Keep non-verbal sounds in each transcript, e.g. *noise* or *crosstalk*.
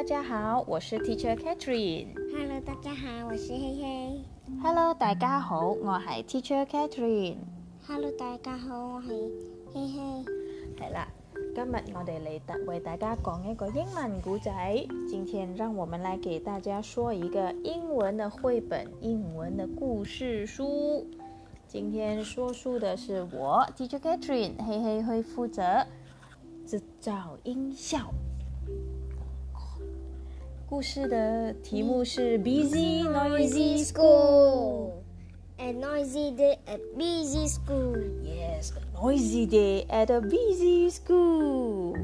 大家好，我是 Teacher Catherine。Hello，大家好，我是嘿嘿。Hello，大家好，我系 Teacher Catherine。Hello，大家好，我係希希。係啦，今日我哋嚟大為大家讲一个英文故仔。今天让我們來給大家说一个英文的绘本、英文的故事书。今天说书的是我 Teacher Catherine，嘿嘿会负责制造音效。故事的题目是 Busy Noisy School。 A noisy day at busy school. Yes, a noisy day at a busy school.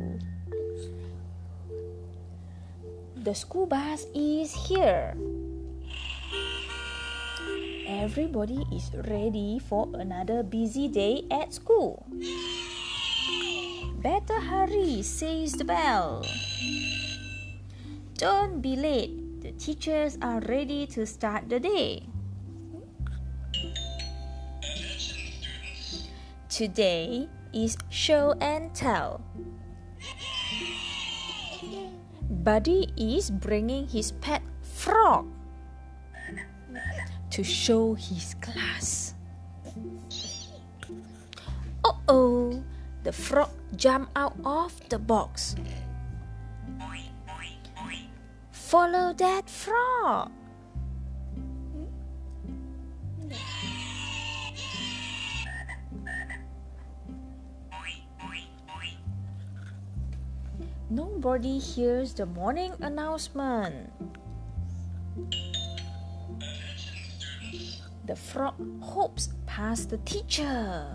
The school bus is here. Everybody is ready for another busy day at school. Better hurry, says the bell. Don't be late. The teachers are ready to start the day. Today is show and tell. Buddy is bringing his pet frog to show his class. Uh oh, the frog jumped out of the box. Follow that frog. Nobody hears the morning announcement. The frog hops past the teacher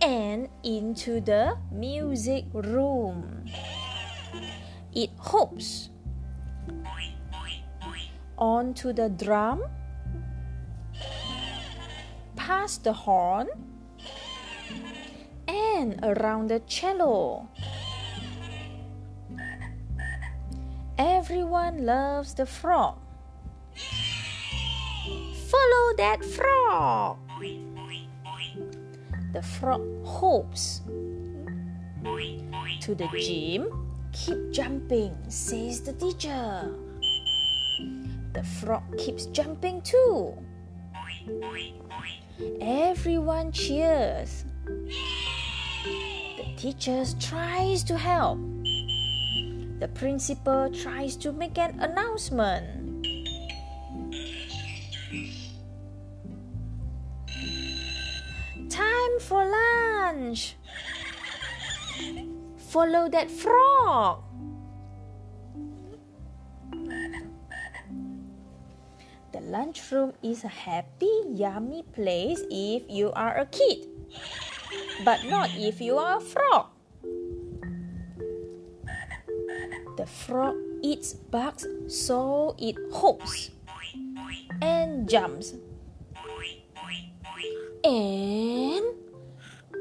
and into the music room. It hops onto the drum, past the horn, and around the cello. Everyone loves the frog. Follow that frog. The frog hops to the gym. Keep jumping, says the teacher. The frog keeps jumping too. Everyone cheers. The teacher tries to help. The principal tries to make an announcement. Time for lunch. Follow that frog. Lunchroom is a happy, yummy place if you are a kid, but not if you are a frog. The frog eats bugs, so it hops and jumps and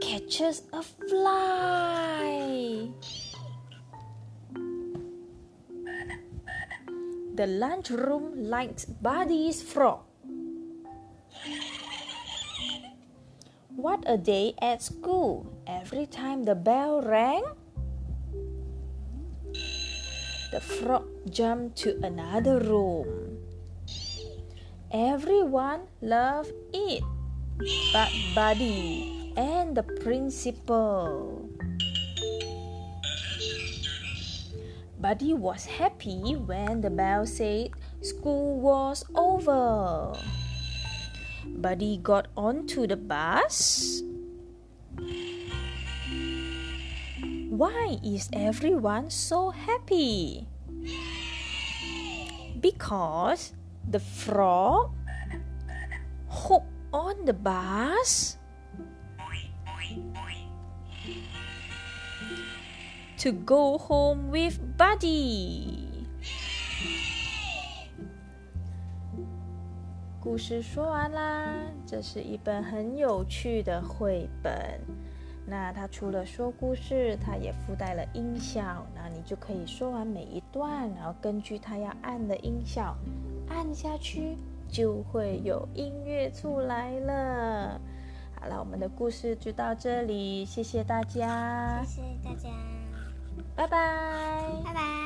catches a fly. The lunchroom likes Buddy's frog. What a day at school! Every time the bell rang, the frog jumped to another room. Everyone loved it, but Buddy and the principal. Buddy was happy when the bell said school was over. Buddy got onto the bus. Why is everyone so happy? Because the frog hopped on the bus to go home with Buddy. *laughs* 故事说完啦，这是一本很有趣的绘本。那它除了说故事，它也附带了音效。那你就可以说完每一段，然后根据它要按的音效按下去，就会有音乐出来了。好了，我们的故事就到这里，谢谢大家，谢谢大家，拜拜。拜拜。